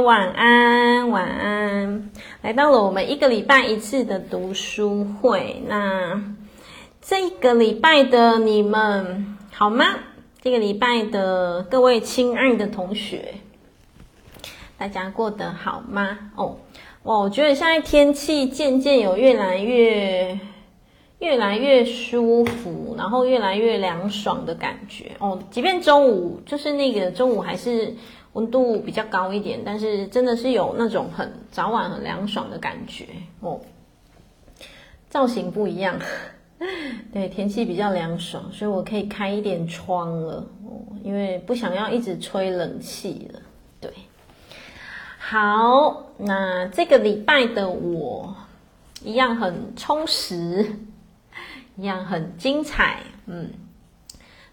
晚安，晚安。来到了我们一个礼拜一次的读书会，那这个礼拜的你们好吗？这个礼拜的各位亲爱的同学，大家过得好吗？哦，我觉得现在天气渐渐有越来越。越来越舒服，然后越来越凉爽的感觉哦。即便中午就是那个中午还是温度比较高一点，但是真的是有那种很早晚很凉爽的感觉哦。造型不一样，对，天气比较凉爽，所以我可以开一点窗了哦，因为不想要一直吹冷气了。对，好，那这个礼拜的我一样很充实。一样很精彩，嗯，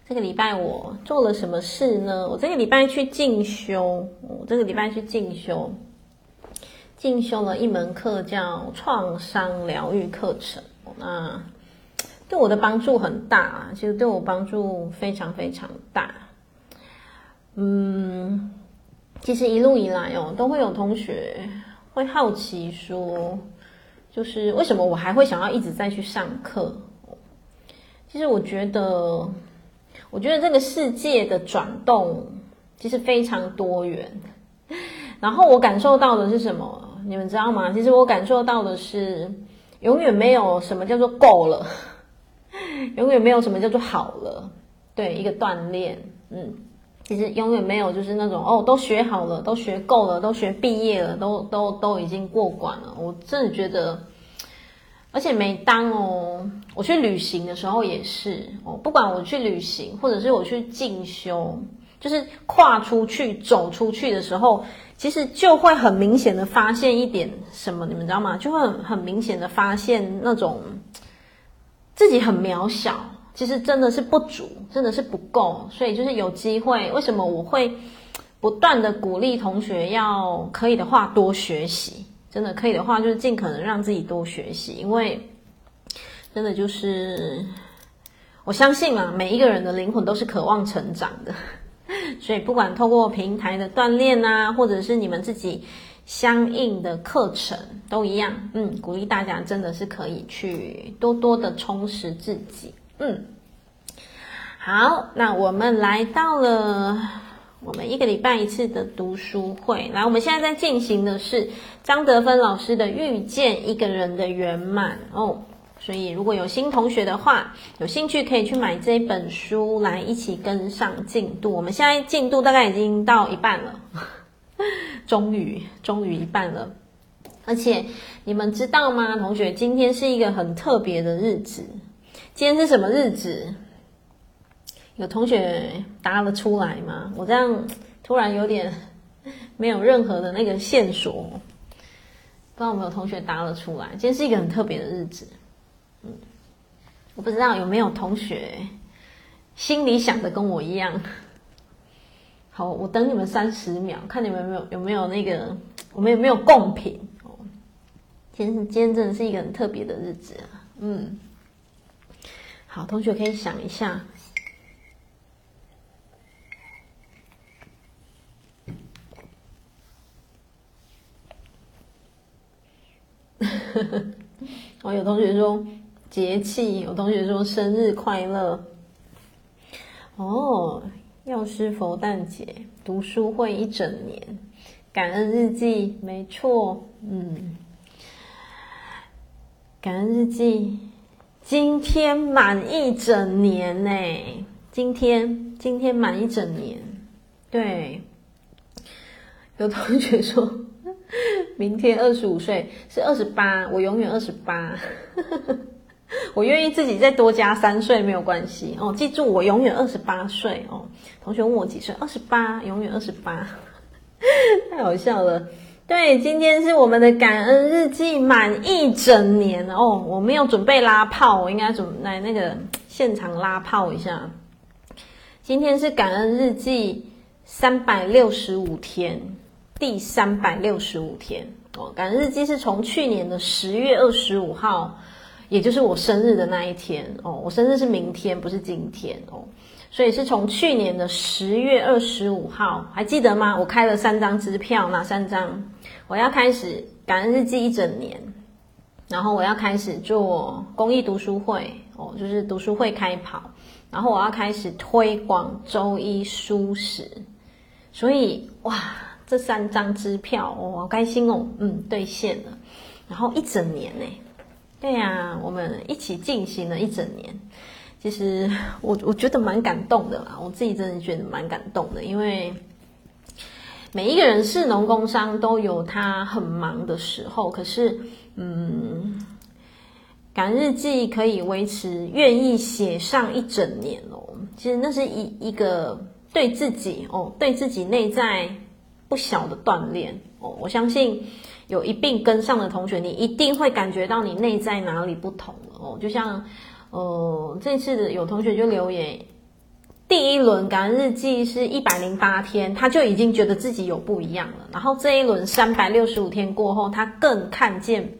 这个礼拜我做了什么事呢？我这个礼拜去进修，我这个礼拜去进修，进修了一门课叫创伤疗愈课程，那对我的帮助很大，其实对我帮助非常非常大。嗯，其实一路以来哦，都会有同学会好奇说，就是为什么我还会想要一直再去上课？其实我觉得，我觉得这个世界的转动其实非常多元。然后我感受到的是什么？你们知道吗？其实我感受到的是，永远没有什么叫做够了，永远没有什么叫做好了。对，一个锻炼，嗯，其实永远没有就是那种哦，都学好了，都学够了，都学毕业了，都都都已经过关了。我真的觉得。而且每当哦，我去旅行的时候也是哦，不管我去旅行，或者是我去进修，就是跨出去、走出去的时候，其实就会很明显的发现一点什么，你们知道吗？就会很很明显的发现那种自己很渺小，其实真的是不足，真的是不够。所以就是有机会，为什么我会不断的鼓励同学要可以的话多学习？真的可以的话，就是尽可能让自己多学习，因为真的就是我相信嘛，每一个人的灵魂都是渴望成长的，所以不管透过平台的锻炼啊，或者是你们自己相应的课程都一样，嗯，鼓励大家真的是可以去多多的充实自己，嗯，好，那我们来到了。我们一个礼拜一次的读书会，来，我们现在在进行的是张德芬老师的《遇见一个人的圆满》哦。所以，如果有新同学的话，有兴趣可以去买这本书来一起跟上进度。我们现在进度大概已经到一半了，终于，终于一半了。而且，你们知道吗，同学，今天是一个很特别的日子。今天是什么日子？有同学答了出来吗？我这样突然有点没有任何的那个线索，不知道有没有同学答了出来。今天是一个很特别的日子，嗯，我不知道有没有同学心里想的跟我一样。好，我等你们三十秒，看你们有没有有没有那个我们有没有共品哦。今天今天真的是一个很特别的日子啊，嗯，好，同学可以想一下。我 有同学说节气，有同学说生日快乐。哦，药师佛诞节读书会一整年，感恩日记，没错，嗯，感恩日记，今天满一整年呢，今天今天满一整年，对，有同学说。明天二十五岁是二十八，我永远二十八。我愿意自己再多加三岁没有关系哦。记住，我永远二十八岁哦。同学问我几岁？二十八，永远二十八，太好笑了。对，今天是我们的感恩日记满一整年哦。我没有准备拉炮，我应该准备来那个现场拉炮一下。今天是感恩日记三百六十五天。第三百六十五天哦，感恩日记是从去年的十月二十五号，也就是我生日的那一天哦。我生日是明天，不是今天哦。所以是从去年的十月二十五号，还记得吗？我开了三张支票，哪三张？我要开始感恩日记一整年，然后我要开始做公益读书会哦，就是读书会开跑，然后我要开始推广周一书食，所以哇，这三张支票哦，好开心哦，嗯，兑现了，然后一整年呢，对呀，我们一起进行了一整年。其实我我觉得蛮感动的啦，我自己真的觉得蛮感动的，因为每一个人是农工商都有他很忙的时候，可是嗯，感日记可以维持，愿意写上一整年哦，其实那是一一个对自己哦，对自己内在不小的锻炼哦，我相信有一并跟上的同学，你一定会感觉到你内在哪里不同了哦，就像。呃，这次有同学就留言，第一轮感恩日记是一百零八天，他就已经觉得自己有不一样了。然后这一轮三百六十五天过后，他更看见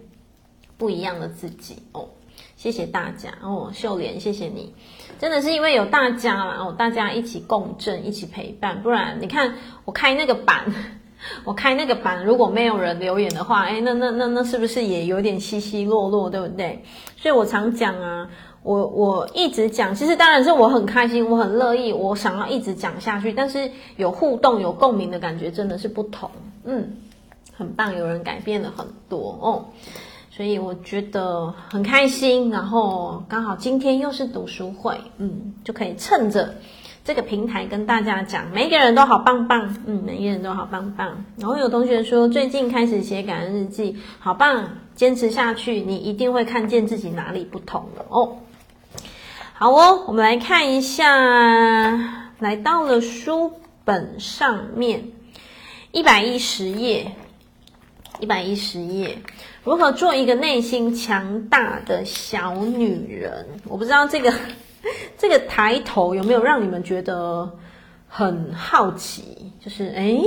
不一样的自己哦。谢谢大家哦，秀莲，谢谢你，真的是因为有大家啦哦，大家一起共振，一起陪伴，不然你看我开那个版，我开那个版，如果没有人留言的话，哎，那那那那是不是也有点稀稀落落，对不对？所以我常讲啊。我我一直讲，其实当然是我很开心，我很乐意，我想要一直讲下去。但是有互动、有共鸣的感觉真的是不同，嗯，很棒，有人改变了很多哦，所以我觉得很开心。然后刚好今天又是读书会，嗯，就可以趁着这个平台跟大家讲，每个人都好棒棒，嗯，每个人都好棒棒。然后有同学说最近开始写感恩日记，好棒，坚持下去，你一定会看见自己哪里不同了哦。好哦，我们来看一下，来到了书本上面一百一十页，一百一十页，如何做一个内心强大的小女人？我不知道这个 这个抬头有没有让你们觉得很好奇，就是诶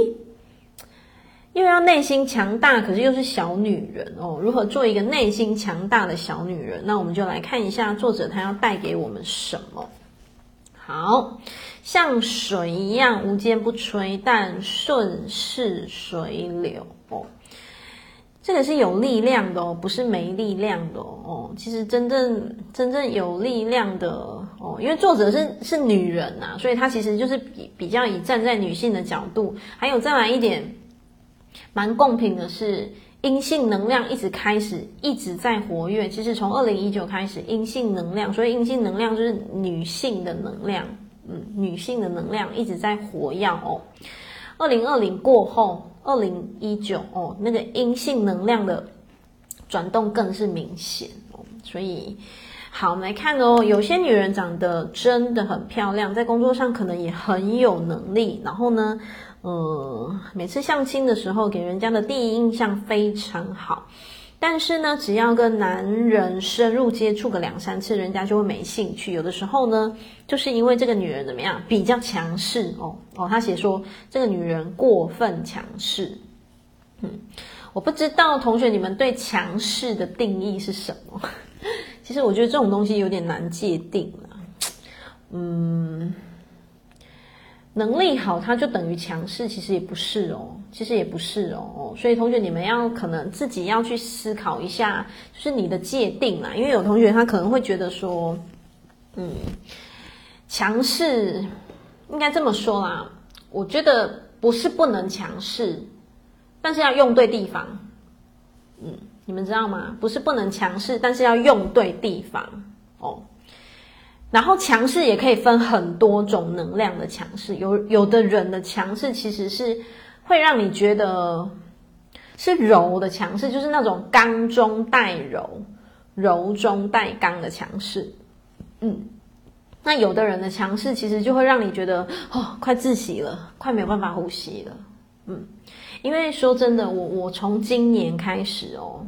又要内心强大，可是又是小女人哦。如何做一个内心强大的小女人？那我们就来看一下作者他要带给我们什么。好，像水一样无坚不摧，但顺势水流哦。这个是有力量的哦，不是没力量的哦。其实真正真正有力量的哦，因为作者是是女人呐、啊，所以她其实就是比比较以站在女性的角度，还有再来一点。蛮公平的是，阴性能量一直开始一直在活跃。其实从二零一九开始，阴性能量，所以阴性能量就是女性的能量，嗯，女性的能量一直在活跃哦。二零二零过后，二零一九哦，那个阴性能量的转动更是明显哦。所以，好，我们来看哦，有些女人长得真的很漂亮，在工作上可能也很有能力，然后呢，呃，每次相亲的时候，给人家的第一印象非常好，但是呢，只要跟男人深入接触个两三次，人家就会没兴趣。有的时候呢，就是因为这个女人怎么样，比较强势哦哦，他写说这个女人过分强势。嗯，我不知道同学你们对强势的定义是什么？其实我觉得这种东西有点难界定了。嗯。能力好，它就等于强势，其实也不是哦，其实也不是哦，所以同学你们要可能自己要去思考一下，就是你的界定啦，因为有同学他可能会觉得说，嗯，强势应该这么说啦，我觉得不是不能强势，但是要用对地方，嗯，你们知道吗？不是不能强势，但是要用对地方哦。然后强势也可以分很多种能量的强势，有有的人的强势其实是会让你觉得是柔的强势，就是那种刚中带柔、柔中带刚的强势。嗯，那有的人的强势其实就会让你觉得哦，快窒息了，快没有办法呼吸了。嗯，因为说真的，我我从今年开始哦。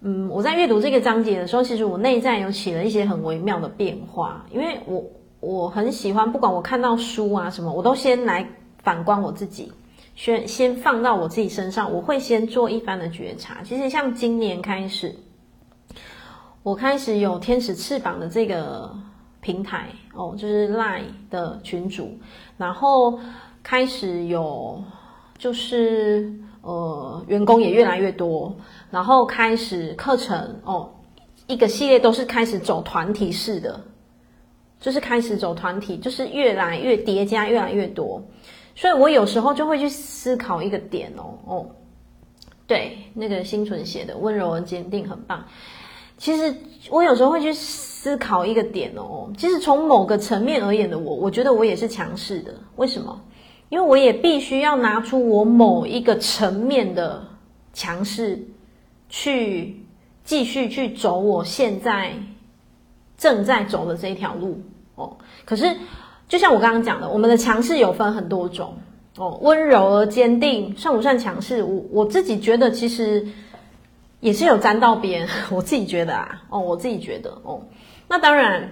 嗯，我在阅读这个章节的时候，其实我内在有起了一些很微妙的变化，因为我我很喜欢，不管我看到书啊什么，我都先来反观我自己，先先放到我自己身上，我会先做一番的觉察。其实像今年开始，我开始有天使翅膀的这个平台哦，就是 Line 的群主，然后开始有就是呃员工也越来越多，然后开始课程哦，一个系列都是开始走团体式的，就是开始走团体，就是越来越叠加，越来越多，所以我有时候就会去思考一个点哦哦，对，那个心存写的温柔而坚定很棒。其实我有时候会去思考一个点哦，其实从某个层面而言的我，我觉得我也是强势的。为什么？因为我也必须要拿出我某一个层面的强势，去继续去走我现在正在走的这一条路哦。可是，就像我刚刚讲的，我们的强势有分很多种哦，温柔而坚定算不算强势？我我自己觉得其实。也是有沾到边，我自己觉得啊，哦，我自己觉得哦，那当然，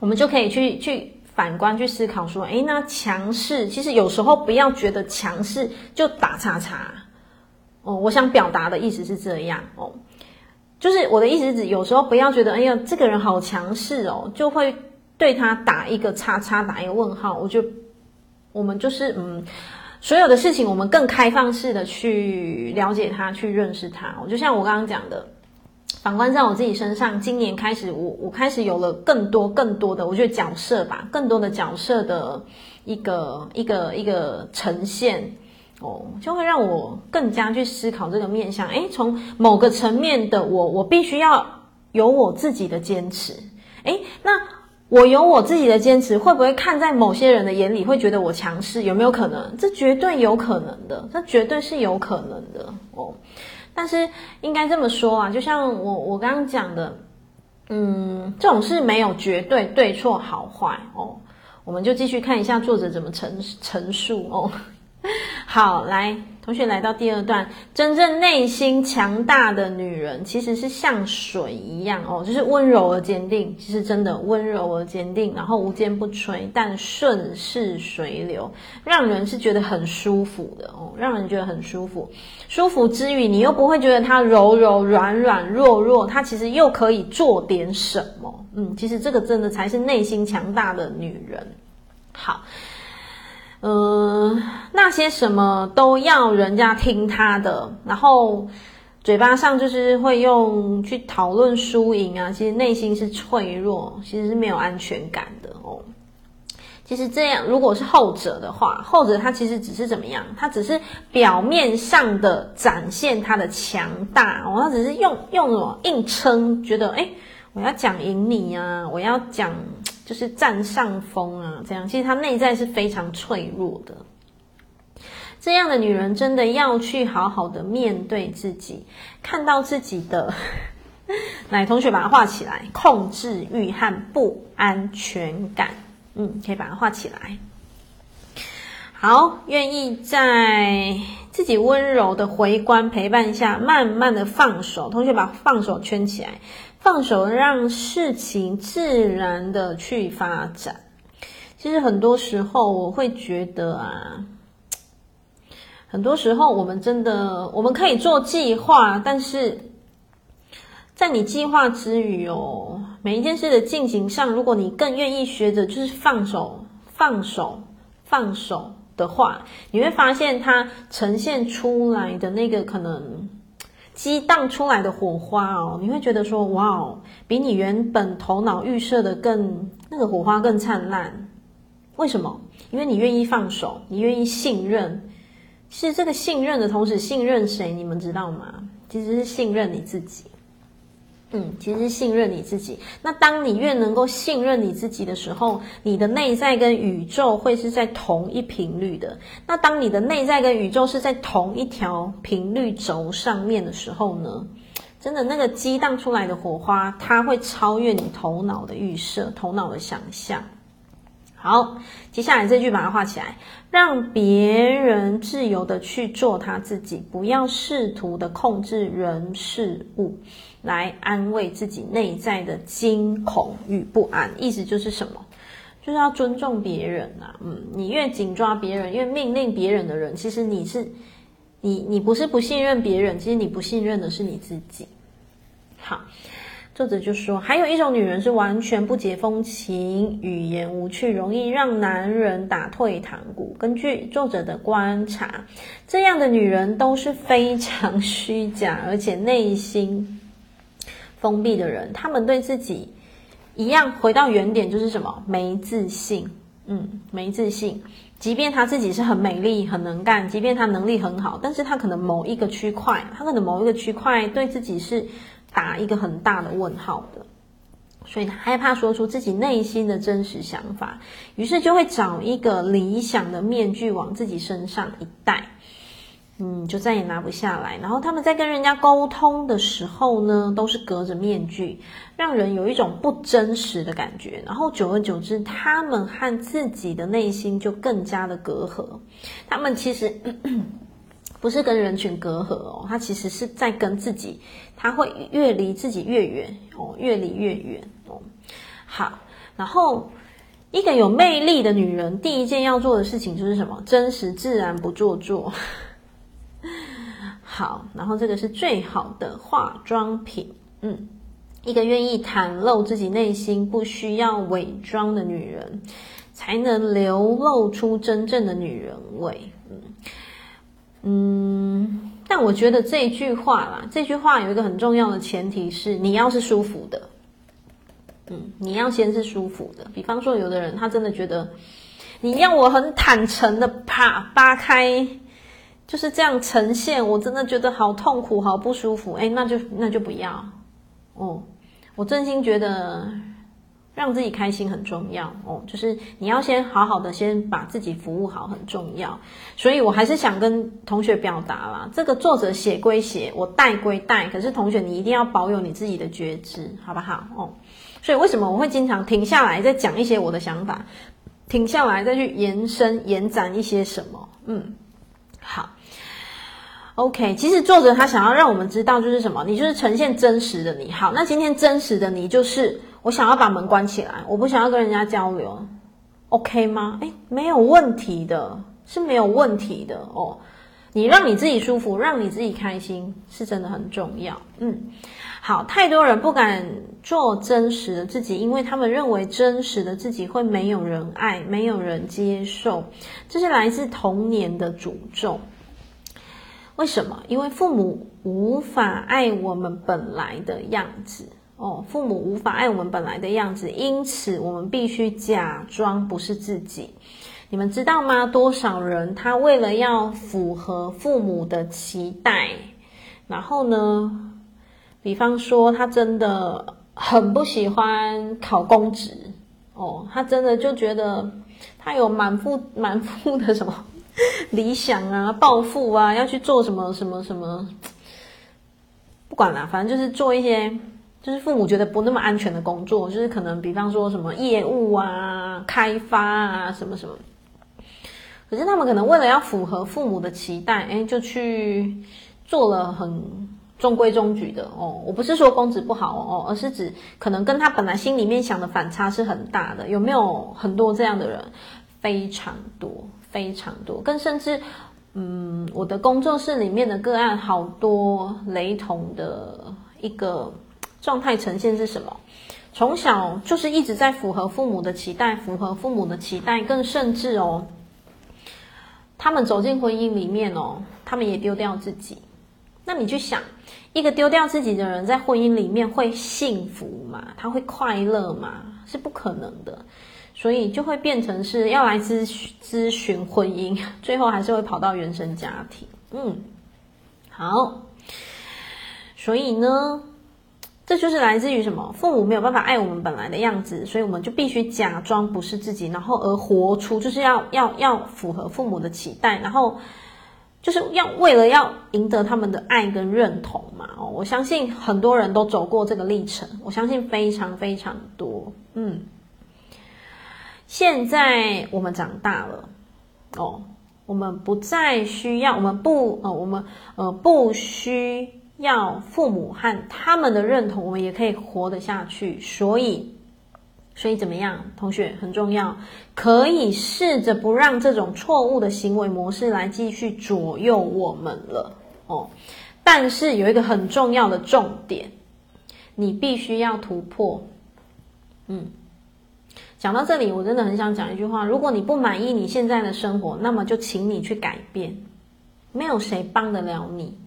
我们就可以去去反观去思考说，诶，那强势其实有时候不要觉得强势就打叉叉，哦，我想表达的意思是这样哦，就是我的意思是有时候不要觉得，哎呀，这个人好强势哦，就会对他打一个叉叉，打一个问号，我就我们就是嗯。所有的事情，我们更开放式的去了解他，去认识他。就像我刚刚讲的，反观在我自己身上，今年开始，我我开始有了更多更多的，我觉得角色吧，更多的角色的一个一个一个呈现哦，就会让我更加去思考这个面向。诶，从某个层面的我，我必须要有我自己的坚持。诶，那。我有我自己的坚持，会不会看在某些人的眼里会觉得我强势？有没有可能？这绝对有可能的，这绝对是有可能的哦。但是应该这么说啊，就像我我刚刚讲的，嗯，这种事没有绝对对错好坏哦。我们就继续看一下作者怎么陈陈述哦。好，来。同学来到第二段，真正内心强大的女人其实是像水一样哦，就是温柔而坚定。其实真的温柔而坚定，然后无坚不摧，但顺势随流，让人是觉得很舒服的哦，让人觉得很舒服。舒服之余，你又不会觉得她柔柔软软弱弱，她其实又可以做点什么。嗯，其实这个真的才是内心强大的女人。好。嗯，那些什么都要人家听他的，然后嘴巴上就是会用去讨论输赢啊，其实内心是脆弱，其实是没有安全感的哦。其实这样，如果是后者的话，后者他其实只是怎么样？他只是表面上的展现他的强大哦，他只是用用什么硬撑，觉得诶，我要讲赢你啊，我要讲。就是占上风啊，这样其实她内在是非常脆弱的。这样的女人真的要去好好的面对自己，看到自己的。来，同学把它画起来，控制欲和不安全感。嗯，可以把它画起来。好，愿意在自己温柔的回观陪伴下，慢慢的放手。同学把放手圈起来。放手，让事情自然的去发展。其实很多时候，我会觉得啊，很多时候我们真的，我们可以做计划，但是在你计划之余哦，每一件事的进行上，如果你更愿意学着就是放手、放手、放手的话，你会发现它呈现出来的那个可能。激荡出来的火花哦，你会觉得说哇哦，比你原本头脑预设的更那个火花更灿烂。为什么？因为你愿意放手，你愿意信任。是这个信任的同时，信任谁？你们知道吗？其实是信任你自己。嗯，其实信任你自己。那当你越能够信任你自己的时候，你的内在跟宇宙会是在同一频率的。那当你的内在跟宇宙是在同一条频率轴上面的时候呢，真的那个激荡出来的火花，它会超越你头脑的预设、头脑的想象。好，接下来这句把它画起来，让别人自由的去做他自己，不要试图的控制人事物。来安慰自己内在的惊恐与不安，意思就是什么？就是要尊重别人、啊。嗯，你越紧抓别人，越命令别人的人，其实你是你，你不是不信任别人，其实你不信任的是你自己。好，作者就说，还有一种女人是完全不解风情，语言无趣，容易让男人打退堂鼓。根据作者的观察，这样的女人都是非常虚假，而且内心封闭的人。他们对自己一样，回到原点就是什么？没自信。嗯，没自信。即便他自己是很美丽、很能干，即便他能力很好，但是他可能某一个区块，他可能某一个区块对自己是。打一个很大的问号的，所以他害怕说出自己内心的真实想法，于是就会找一个理想的面具往自己身上一戴，嗯，就再也拿不下来。然后他们在跟人家沟通的时候呢，都是隔着面具，让人有一种不真实的感觉。然后久而久之，他们和自己的内心就更加的隔阂。他们其实。不是跟人群隔阂哦，他其实是在跟自己，他会越离自己越远哦，越离越远哦。好，然后一个有魅力的女人，第一件要做的事情就是什么？真实自然，不做作。好，然后这个是最好的化妆品，嗯，一个愿意袒露自己内心、不需要伪装的女人，才能流露出真正的女人味，嗯。嗯，但我觉得这句话啦，这句话有一个很重要的前提是，你要是舒服的，嗯，你要先是舒服的。比方说，有的人他真的觉得，你要我很坦诚的啪扒开，就是这样呈现，我真的觉得好痛苦，好不舒服。哎，那就那就不要。哦，我真心觉得。让自己开心很重要哦，就是你要先好好的先把自己服务好很重要，所以我还是想跟同学表达啦，这个作者写归写，我带归带，可是同学你一定要保有你自己的觉知，好不好哦？所以为什么我会经常停下来再讲一些我的想法，停下来再去延伸延展一些什么？嗯，好，OK，其实作者他想要让我们知道就是什么，你就是呈现真实的你。好，那今天真实的你就是。我想要把门关起来，我不想要跟人家交流，OK 吗？诶，没有问题的，是没有问题的哦。你让你自己舒服，让你自己开心，是真的很重要。嗯，好，太多人不敢做真实的自己，因为他们认为真实的自己会没有人爱，没有人接受，这是来自童年的诅咒。为什么？因为父母无法爱我们本来的样子。哦，父母无法爱我们本来的样子，因此我们必须假装不是自己。你们知道吗？多少人他为了要符合父母的期待，然后呢，比方说他真的很不喜欢考公职，哦，他真的就觉得他有满腹满腹的什么 理想啊、抱负啊，要去做什么什么什么，不管啦，反正就是做一些。就是父母觉得不那么安全的工作，就是可能比方说什么业务啊、开发啊什么什么。可是他们可能为了要符合父母的期待，哎，就去做了很中规中矩的哦。我不是说公职不好哦，而是指可能跟他本来心里面想的反差是很大的。有没有很多这样的人？非常多，非常多。更甚至，嗯，我的工作室里面的个案好多雷同的一个。状态呈现是什么？从小就是一直在符合父母的期待，符合父母的期待，更甚至哦，他们走进婚姻里面哦，他们也丢掉自己。那你去想，一个丢掉自己的人在婚姻里面会幸福吗？他会快乐吗？是不可能的。所以就会变成是要来咨咨询婚姻，最后还是会跑到原生家庭。嗯，好，所以呢？这就是来自于什么？父母没有办法爱我们本来的样子，所以我们就必须假装不是自己，然后而活出，就是要要要符合父母的期待，然后就是要为了要赢得他们的爱跟认同嘛。哦，我相信很多人都走过这个历程，我相信非常非常多。嗯，现在我们长大了，哦，我们不再需要，我们不，呃，我们呃不需。要父母和他们的认同，我们也可以活得下去。所以，所以怎么样，同学很重要，可以试着不让这种错误的行为模式来继续左右我们了哦。但是有一个很重要的重点，你必须要突破。嗯，讲到这里，我真的很想讲一句话：如果你不满意你现在的生活，那么就请你去改变，没有谁帮得了你。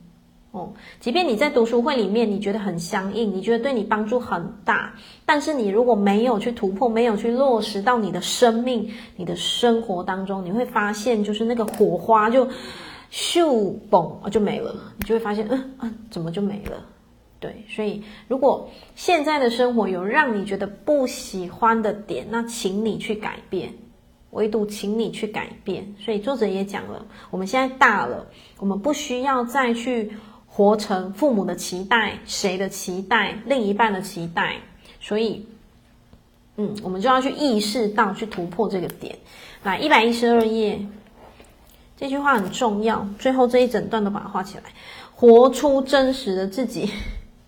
哦，即便你在读书会里面，你觉得很相应，你觉得对你帮助很大，但是你如果没有去突破，没有去落实到你的生命、你的生活当中，你会发现，就是那个火花就咻嘣就没了，你就会发现，嗯嗯，怎么就没了？对，所以如果现在的生活有让你觉得不喜欢的点，那请你去改变，唯独请你去改变。所以作者也讲了，我们现在大了，我们不需要再去。活成父母的期待，谁的期待，另一半的期待，所以，嗯，我们就要去意识到，去突破这个点。来，一百一十二页，这句话很重要，最后这一整段都把它画起来。活出真实的自己，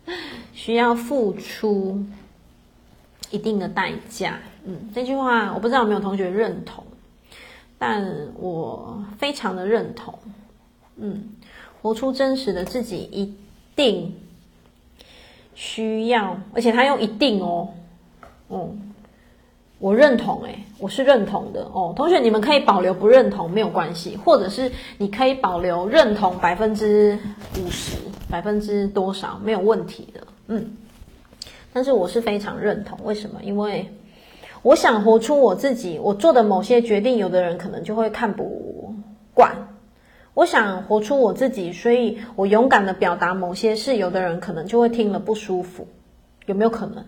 需要付出一定的代价。嗯，这句话我不知道有没有同学认同，但我非常的认同。嗯。活出真实的自己，一定需要，而且他用一定哦，嗯，我认同，诶，我是认同的哦。同学，你们可以保留不认同没有关系，或者是你可以保留认同百分之五十，百分之多少没有问题的，嗯。但是我是非常认同，为什么？因为我想活出我自己，我做的某些决定，有的人可能就会看不惯。我想活出我自己，所以我勇敢的表达某些事，有的人可能就会听了不舒服，有没有可能？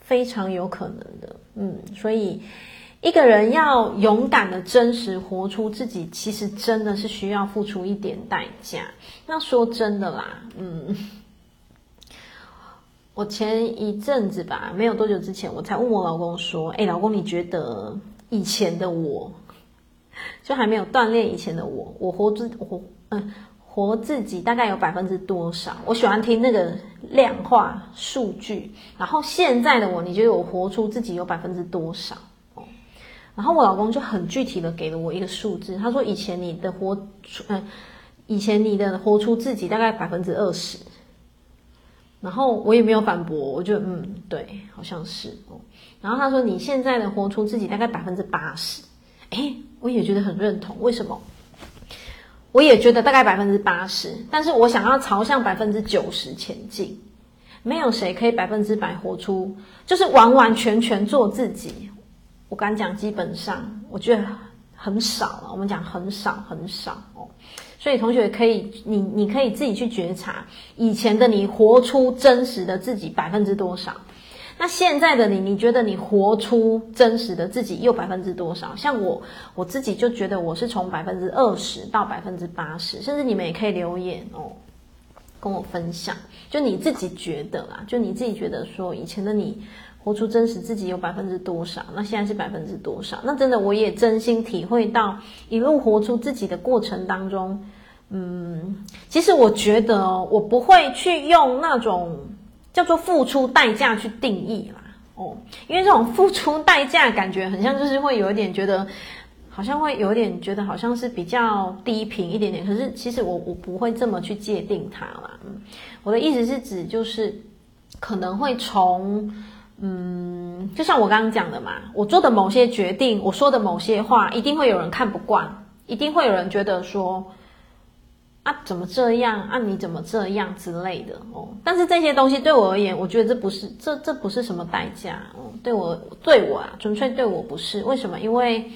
非常有可能的，嗯，所以一个人要勇敢的、真实活出自己，其实真的是需要付出一点代价。那说真的啦，嗯，我前一阵子吧，没有多久之前，我才问我老公说：“诶，老公，你觉得以前的我？”就还没有锻炼以前的我，我活自活嗯活自己大概有百分之多少？我喜欢听那个量化数据。然后现在的我，你觉得我活出自己有百分之多少？然后我老公就很具体的给了我一个数字，他说以前你的活出嗯，以前你的活出自己大概百分之二十。然后我也没有反驳，我就嗯对，好像是哦。然后他说你现在的活出自己大概百分之八十，诶我也觉得很认同，为什么？我也觉得大概百分之八十，但是我想要朝向百分之九十前进。没有谁可以百分之百活出，就是完完全全做自己。我敢讲，基本上我觉得很少了。我们讲很少很少哦，所以同学可以，你你可以自己去觉察，以前的你活出真实的自己百分之多少。那现在的你，你觉得你活出真实的自己又百分之多少？像我，我自己就觉得我是从百分之二十到百分之八十，甚至你们也可以留言哦，跟我分享。就你自己觉得啦，就你自己觉得说，以前的你活出真实自己有百分之多少？那现在是百分之多少？那真的我也真心体会到，一路活出自己的过程当中，嗯，其实我觉得，我不会去用那种。叫做付出代价去定义啦，哦，因为这种付出代价感觉很像，就是会有一点觉得，好像会有一点觉得好像是比较低频一点点。可是其实我我不会这么去界定它啦。嗯，我的意思是指就是可能会从，嗯，就像我刚刚讲的嘛，我做的某些决定，我说的某些话，一定会有人看不惯，一定会有人觉得说。啊，怎么这样？啊，你怎么这样之类的哦？但是这些东西对我而言，我觉得这不是这这不是什么代价哦。对我对我啊，纯粹对我不是。为什么？因为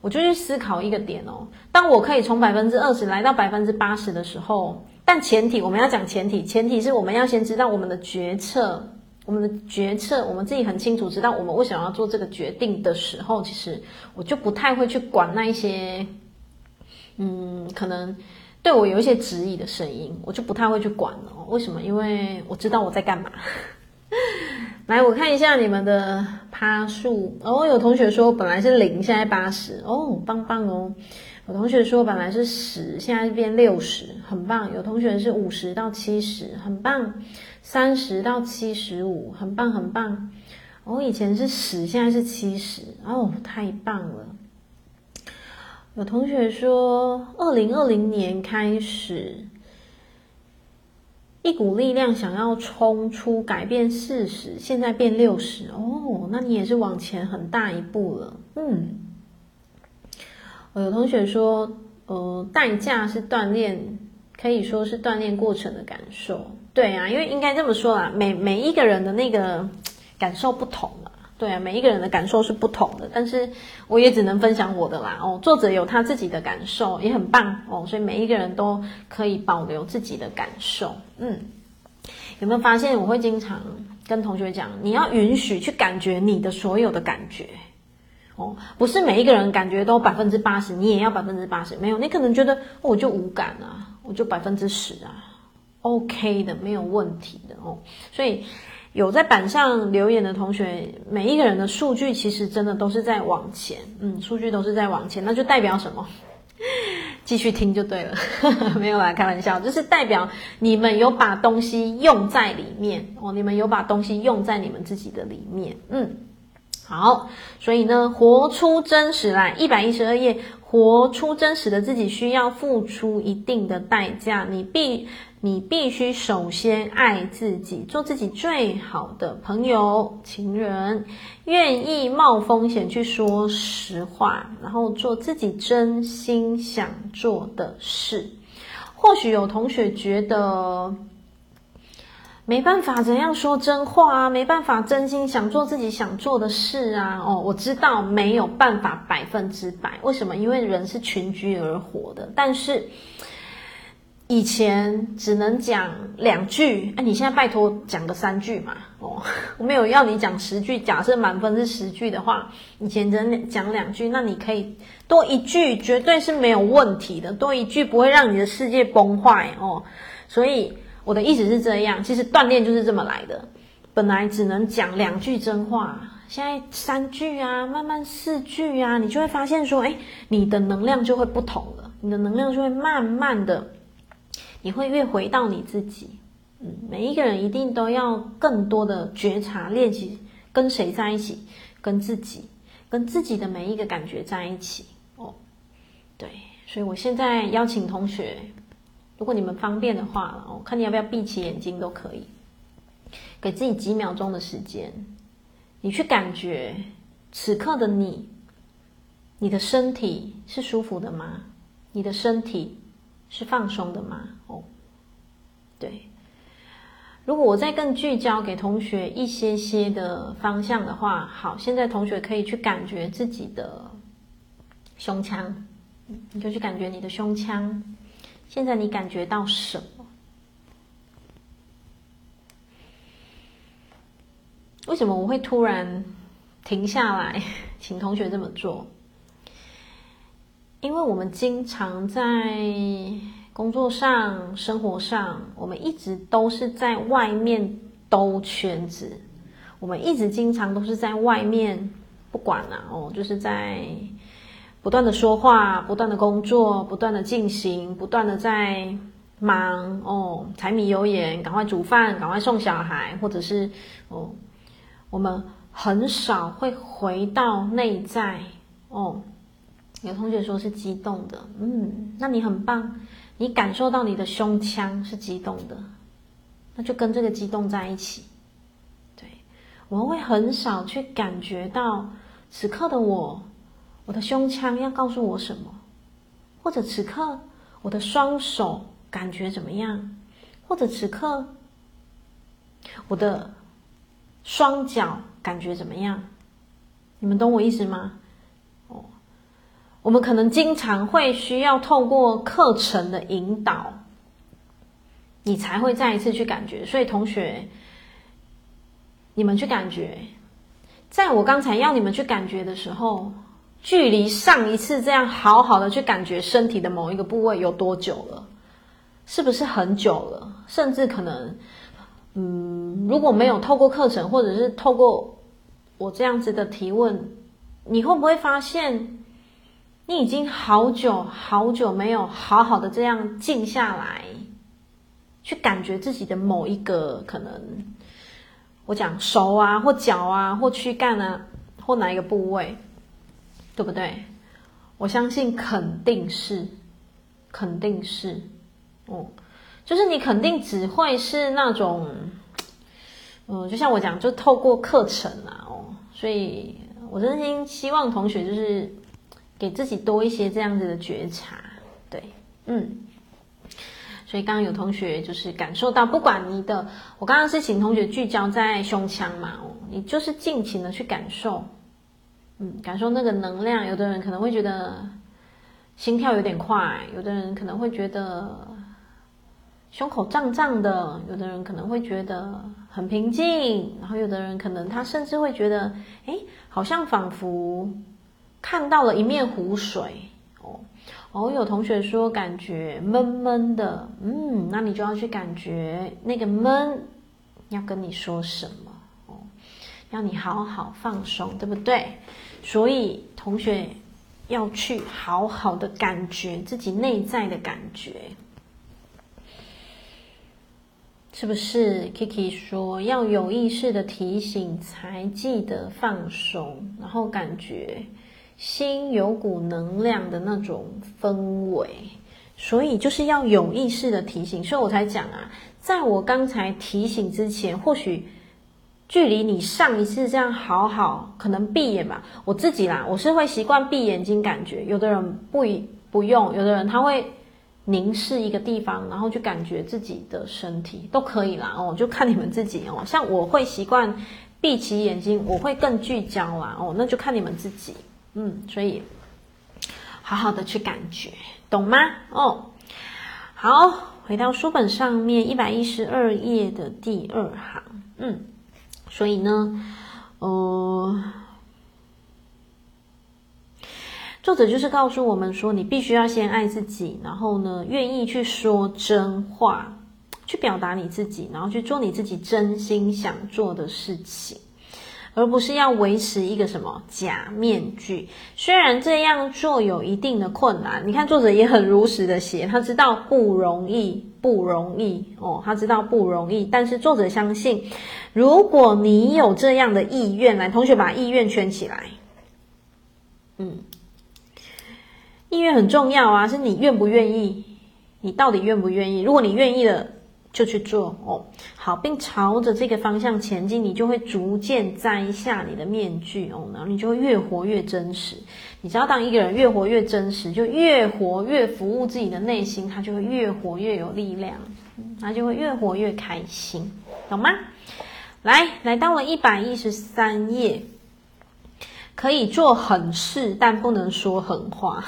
我就去思考一个点哦。当我可以从百分之二十来到百分之八十的时候，但前提我们要讲前提，前提是我们要先知道我们的决策，我们的决策，我们自己很清楚知道我们为什么要做这个决定的时候，其实我就不太会去管那一些，嗯，可能。对我有一些质疑的声音，我就不太会去管了。为什么？因为我知道我在干嘛。来，我看一下你们的趴数。哦，有同学说本来是零，现在八十。哦，棒棒哦。有同学说本来是十，现在变六十，很棒。有同学是五十到七十，很棒。三十到七十五，很棒，很棒。哦，以前是十，现在是七十。哦，太棒了。有同学说，二零二零年开始，一股力量想要冲出改变四十，现在变六十哦，那你也是往前很大一步了。嗯，有同学说，呃，代价是锻炼，可以说是锻炼过程的感受。对啊，因为应该这么说啦，每每一个人的那个感受不同嘛。对啊，每一个人的感受是不同的，但是我也只能分享我的啦。哦，作者有他自己的感受，也很棒哦。所以每一个人都可以保留自己的感受。嗯，有没有发现我会经常跟同学讲，你要允许去感觉你的所有的感觉哦，不是每一个人感觉都百分之八十，你也要百分之八十。没有，你可能觉得，我就无感啊，我就百分之十啊，OK 的，没有问题的哦。所以。有在板上留言的同学，每一个人的数据其实真的都是在往前，嗯，数据都是在往前，那就代表什么？继续听就对了，没有啦，开玩笑，就是代表你们有把东西用在里面哦，你们有把东西用在你们自己的里面，嗯，好，所以呢，活出真实来，一百一十二页，活出真实的自己需要付出一定的代价，你必。你必须首先爱自己，做自己最好的朋友、情人，愿意冒风险去说实话，然后做自己真心想做的事。或许有同学觉得没办法怎样说真话啊，没办法真心想做自己想做的事啊。哦，我知道没有办法百分之百，为什么？因为人是群居而活的，但是。以前只能讲两句，哎，你现在拜托讲个三句嘛。哦，我没有要你讲十句，假设满分是十句的话，以前只能讲两句，那你可以多一句，绝对是没有问题的，多一句不会让你的世界崩坏哦。所以我的意思是这样，其实锻炼就是这么来的。本来只能讲两句真话，现在三句啊，慢慢四句啊，你就会发现说，哎，你的能量就会不同了，你的能量就会慢慢的。你会越回到你自己，嗯，每一个人一定都要更多的觉察练习，跟谁在一起，跟自己，跟自己的每一个感觉在一起哦。对，所以我现在邀请同学，如果你们方便的话，哦，看你要不要闭起眼睛都可以，给自己几秒钟的时间，你去感觉此刻的你，你的身体是舒服的吗？你的身体。是放松的吗？哦，对。如果我再更聚焦给同学一些些的方向的话，好，现在同学可以去感觉自己的胸腔，你就去感觉你的胸腔。现在你感觉到什么？为什么我会突然停下来，请同学这么做？因为我们经常在工作上、生活上，我们一直都是在外面兜圈子，我们一直经常都是在外面，不管、啊、哦，就是在不断的说话、不断的工作、不断的进行、不断的在忙哦，柴米油盐，赶快煮饭，赶快送小孩，或者是哦，我们很少会回到内在哦。有同学说是激动的，嗯，那你很棒，你感受到你的胸腔是激动的，那就跟这个激动在一起。对，我们会很少去感觉到此刻的我，我的胸腔要告诉我什么，或者此刻我的双手感觉怎么样，或者此刻我的双脚感觉怎么样？你们懂我意思吗？哦我们可能经常会需要透过课程的引导，你才会再一次去感觉。所以同学，你们去感觉，在我刚才要你们去感觉的时候，距离上一次这样好好的去感觉身体的某一个部位有多久了？是不是很久了？甚至可能，嗯，如果没有透过课程，或者是透过我这样子的提问，你会不会发现？你已经好久好久没有好好的这样静下来，去感觉自己的某一个可能，我讲手啊，或脚啊，或躯干啊，或哪一个部位，对不对？我相信肯定是，肯定是，哦，就是你肯定只会是那种，嗯，就像我讲，就透过课程啊，哦，所以我真心希望同学就是给自己多一些这样子的觉察，对，嗯。所以刚刚有同学就是感受到，不管你的，我刚刚是请同学聚焦在胸腔嘛，哦，你就是尽情的去感受，感受那个能量。有的人可能会觉得心跳有点快，有的人可能会觉得胸口胀胀的，有的人可能会觉得很平静，然后有的人可能他甚至会觉得，哎，好像仿佛看到了一面湖水，哦。哦，有同学说感觉闷闷的，嗯，那你就要去感觉那个闷要跟你说什么哦，要你好好放松，对不对？所以同学要去好好的感觉自己内在的感觉，是不是？Kiki 说要有意识的提醒才记得放松，然后感觉。心有股能量的那种氛围，所以就是要有意识的提醒，所以我才讲啊，在我刚才提醒之前，或许距离你上一次这样好好，可能闭眼吧。我自己啦，我是会习惯闭眼睛感觉，有的人不不用，有的人他会凝视一个地方，然后去感觉自己的身体都可以啦。哦，就看你们自己哦。像我会习惯闭起眼睛，我会更聚焦啦。哦，那就看你们自己。嗯，所以好好的去感觉，懂吗？哦，好，回到书本上面一百一十二页的第二行。嗯，所以呢，呃，作者就是告诉我们说，你必须要先爱自己，然后呢，愿意去说真话，去表达你自己，然后去做你自己真心想做的事情。而不是要维持一个什么假面具，虽然这样做有一定的困难，你看作者也很如实的写，他知道不容易，不容易哦，他知道不容易，但是作者相信，如果你有这样的意愿，来，同学把意愿圈起来，嗯，意愿很重要啊，是你愿不愿意，你到底愿不愿意？如果你愿意了。就去做哦，好，并朝着这个方向前进，你就会逐渐摘下你的面具哦，然后你就会越活越真实。你知道，当一个人越活越真实，就越活越服务自己的内心，他就会越活越有力量，他就会越活越开心，懂吗？来，来到了一百一十三页，可以做狠事，但不能说狠话。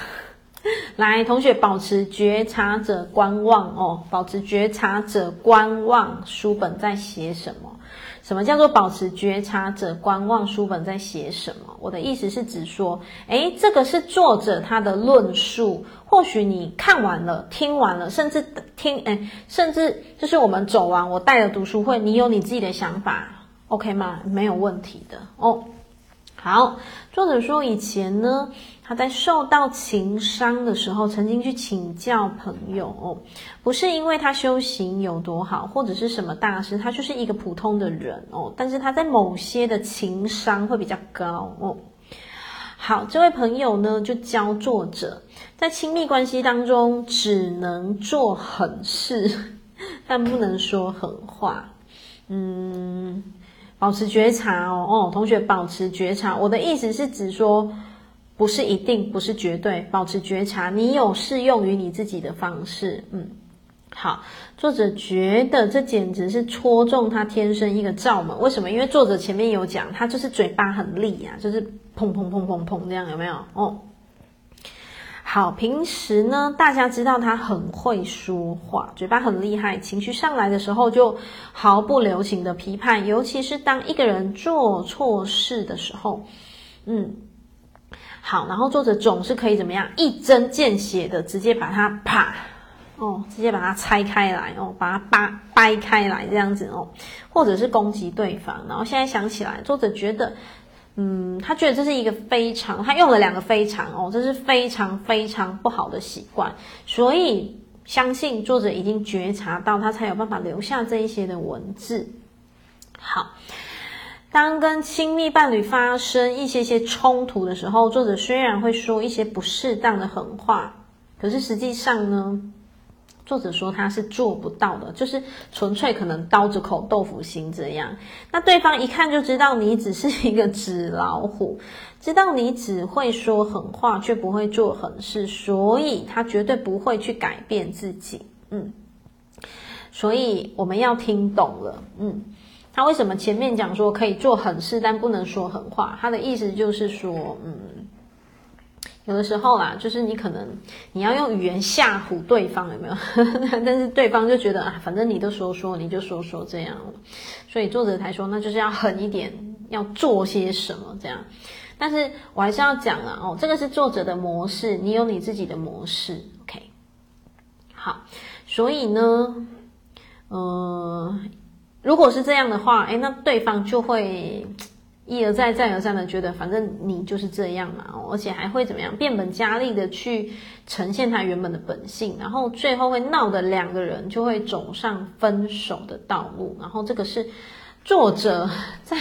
来，同学保持觉察者观望哦，保持觉察者观望。书本在写什么？什么叫做保持觉察者观望？书本在写什么？我的意思是指说，诶，这个是作者他的论述。或许你看完了、听完了，甚至听，诶，甚至就是我们走完我带的读书会，你有你自己的想法，OK 吗？没有问题的哦。好，作者说以前呢。他在受到情伤的时候，曾经去请教朋友哦，不是因为他修行有多好，或者是什么大师，他就是一个普通的人哦。但是他在某些的情商会比较高哦。好，这位朋友呢，就教作者，在亲密关系当中只能做狠事，但不能说狠话。嗯，保持觉察哦哦，同学保持觉察。我的意思是指说。不是一定，不是绝对，保持觉察。你有适用于你自己的方式，嗯，好。作者觉得这简直是戳中他天生一个罩门。为什么？因为作者前面有讲，他就是嘴巴很利啊，就是砰砰砰砰砰这样，有没有？哦，好。平时呢，大家知道他很会说话，嘴巴很厉害，情绪上来的时候就毫不留情的批判，尤其是当一个人做错事的时候，嗯。好，然后作者总是可以怎么样，一针见血的直接把它啪哦，直接把它拆开来哦，把它扒掰开来这样子哦，或者是攻击对方。然后现在想起来，作者觉得，嗯，他觉得这是一个非常，他用了两个非常哦，这是非常非常不好的习惯。所以相信作者已经觉察到，他才有办法留下这一些的文字。好。当跟亲密伴侣发生一些些冲突的时候，作者虽然会说一些不适当的狠话，可是实际上呢，作者说他是做不到的，就是纯粹可能刀子口豆腐心这样。那对方一看就知道你只是一个纸老虎，知道你只会说狠话却不会做狠事，所以他绝对不会去改变自己。嗯，所以我们要听懂了。嗯，他为什么前面讲说可以做狠事，但不能说狠话？他的意思就是说，嗯。有的时候啦，就是你可能你要用语言吓唬对方，有没有？但是对方就觉得啊，反正你都说说，你就说说这样。所以作者才说，那就是要狠一点，要做些什么这样。但是我还是要讲了哦，这个是作者的模式，你有你自己的模式，OK？好，所以呢，呃，如果是这样的话，诶，那对方就会。一而再，再而三的觉得，反正你就是这样嘛，而且还会怎么样，变本加厉的去呈现他原本的本性，然后最后会闹得两个人就会走上分手的道路。然后这个是作者在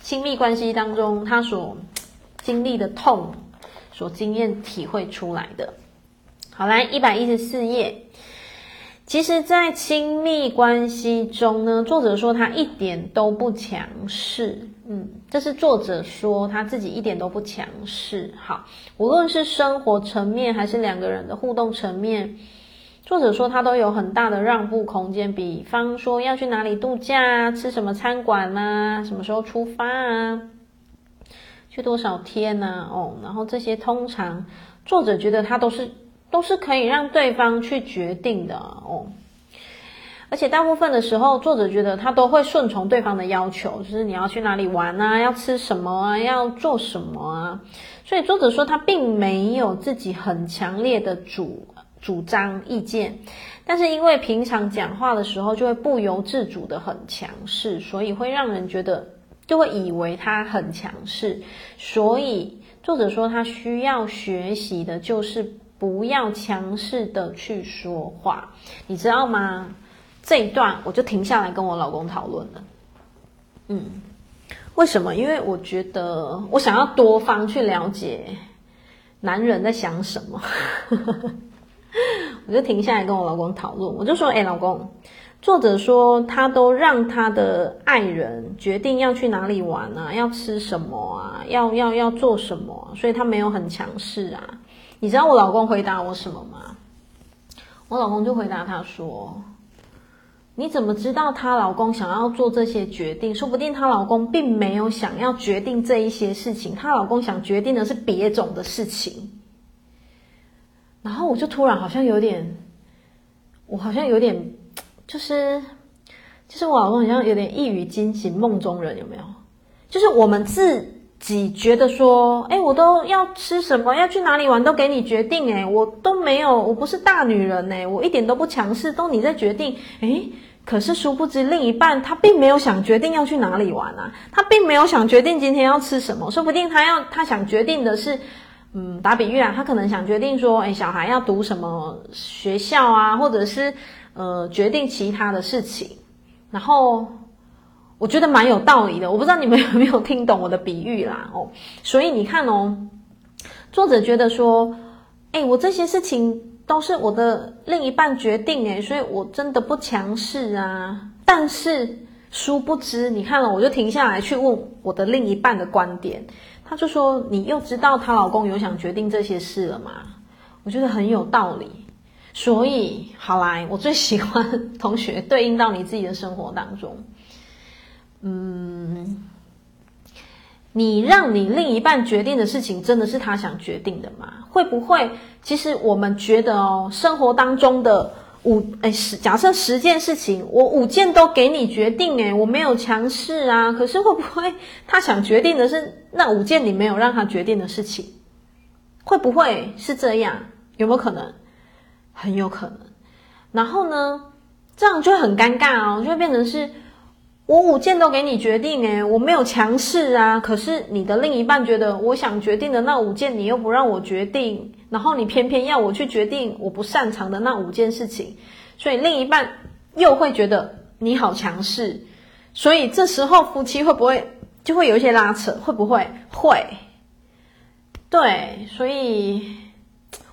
亲密关系当中他所经历的痛，所经验体会出来的。好，来一百一十四页。其实，在亲密关系中呢，作者说他一点都不强势。嗯，这是作者说他自己一点都不强势。好，无论是生活层面还是两个人的互动层面，作者说他都有很大的让步空间。比方说要去哪里度假啊，吃什么餐馆啊，什么时候出发啊，去多少天啊，哦，然后这些通常作者觉得他都是。都是可以让对方去决定的哦，而且大部分的时候，作者觉得他都会顺从对方的要求，就是你要去哪里玩啊，要吃什么啊，要做什么啊。所以作者说他并没有自己很强烈的主主张意见，但是因为平常讲话的时候就会不由自主的很强势，所以会让人觉得就会以为他很强势。所以作者说他需要学习的就是。不要强势的去说话，你知道吗？这一段我就停下来跟我老公讨论了。嗯，为什么？因为我觉得我想要多方去了解男人在想什么，我就停下来跟我老公讨论。我就说：“哎，老公，作者说他都让他的爱人决定要去哪里玩啊，要吃什么啊，要要要做什么，所以他没有很强势啊。”你知道我老公回答我什么吗？我老公就回答他说：“你怎么知道她老公想要做这些决定？说不定她老公并没有想要决定这一些事情，她老公想决定的是别种的事情。”然后我就突然好像有点，我好像有点，就是，就是我老公好像有点一语惊醒梦中人，有没有？就是我们自。自己觉得说，哎，我都要吃什么，要去哪里玩，都给你决定，哎，我都没有，我不是大女人，哎，我一点都不强势，都你在决定，哎，可是殊不知另一半他并没有想决定要去哪里玩啊，他并没有想决定今天要吃什么，说不定他要他想决定的是，嗯，打比喻啊，他可能想决定说，哎，小孩要读什么学校啊，或者是呃，决定其他的事情，然后。我觉得蛮有道理的，我不知道你们有没有听懂我的比喻啦哦。所以你看哦，作者觉得说，哎，我这些事情都是我的另一半决定哎，所以我真的不强势啊。但是殊不知，你看了我就停下来去问我的另一半的观点，他就说，你又知道她老公有想决定这些事了吗？我觉得很有道理。所以好来，我最喜欢同学对应到你自己的生活当中。嗯，你让你另一半决定的事情，真的是他想决定的吗？会不会？其实我们觉得哦，生活当中的五哎十，假设十件事情，我五件都给你决定，哎，我没有强势啊。可是会不会他想决定的是那五件你没有让他决定的事情？会不会是这样？有没有可能？很有可能。然后呢，这样就很尴尬哦，就会变成是。我五件都给你决定，诶，我没有强势啊。可是你的另一半觉得，我想决定的那五件，你又不让我决定，然后你偏偏要我去决定我不擅长的那五件事情，所以另一半又会觉得你好强势。所以这时候夫妻会不会就会有一些拉扯？会不会？会。对，所以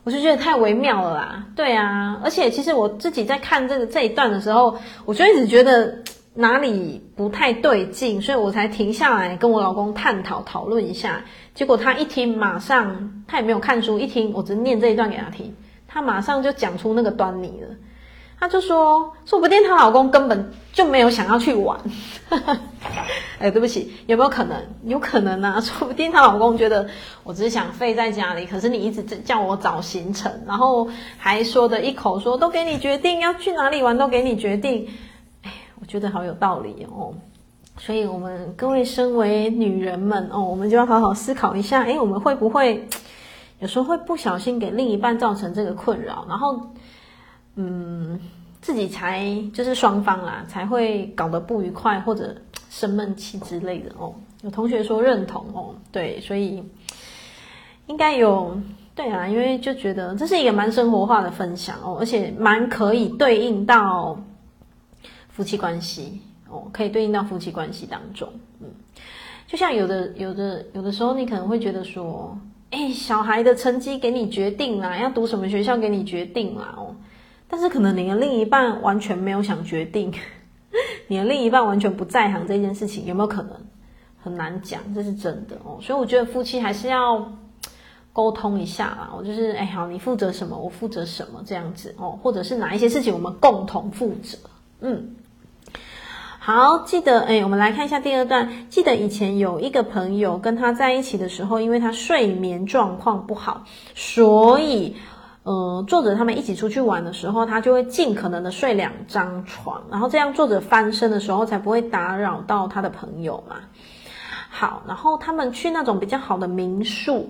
我就觉得太微妙了啦。对啊，而且其实我自己在看这个这一段的时候，我就一直觉得哪里不太对劲，所以我才停下来跟我老公探讨讨论一下。结果他一听，马上他也没有看书，一听我只念这一段给他听，他马上就讲出那个端倪了。他就说，说不定她老公根本就没有想要去玩。哎，对不起，有没有可能？有可能啊，说不定她老公觉得我只是想废在家里，可是你一直叫我找行程，然后还说的一口说都给你决定，要去哪里玩都给你决定。我觉得好有道理哦。所以我们各位身为女人们哦，我们就要好好思考一下，哎，我们会不会有时候会不小心给另一半造成这个困扰，然后。嗯，自己才就是双方啦，才会搞得不愉快或者生闷气之类的哦。有同学说认同哦，对，所以应该有对啊，因为就觉得这是一个蛮生活化的分享哦，而且蛮可以对应到夫妻关系哦，可以对应到夫妻关系当中。嗯，就像有的有的有的时候，你可能会觉得说，哎，小孩的成绩给你决定啦，要读什么学校给你决定啦，哦。但是可能你的另一半完全没有想决定，你的另一半完全不在行这件事情，有没有可能？很难讲，这是真的哦。所以我觉得夫妻还是要沟通一下啦。我就是哎，好，你负责什么，我负责什么这样子哦，或者是哪一些事情我们共同负责。嗯，好，记得哎，我们来看一下第二段。记得以前有一个朋友跟他在一起的时候，因为他睡眠状况不好，所以。呃，作者他们一起出去玩的时候，他就会尽可能的睡两张床，然后这样作者翻身的时候才不会打扰到他的朋友嘛。好，然后他们去那种比较好的民宿，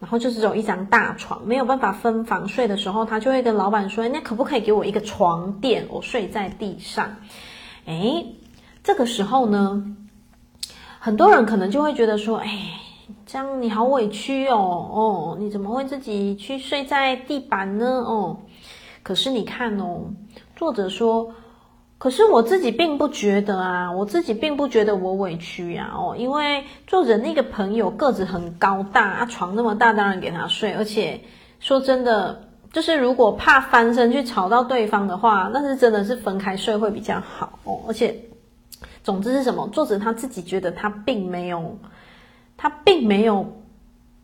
然后就只有一张大床，没有办法分房睡的时候，他就会跟老板说：“那可不可以给我一个床垫，我睡在地上？”诶，这个时候呢，很多人可能就会觉得说：“诶。”这样你好委屈哦哦，你怎么会自己去睡在地板呢？哦，可是你看哦，作者说，可是我自己并不觉得啊，我自己并不觉得我委屈呀哦，因为作者那个朋友个子很高大，啊，床那么大，当然给他睡，而且说真的，就是如果怕翻身去吵到对方的话，那是真的是分开睡会比较好哦，而且总之是什么？作者他自己觉得他并没有。他并没有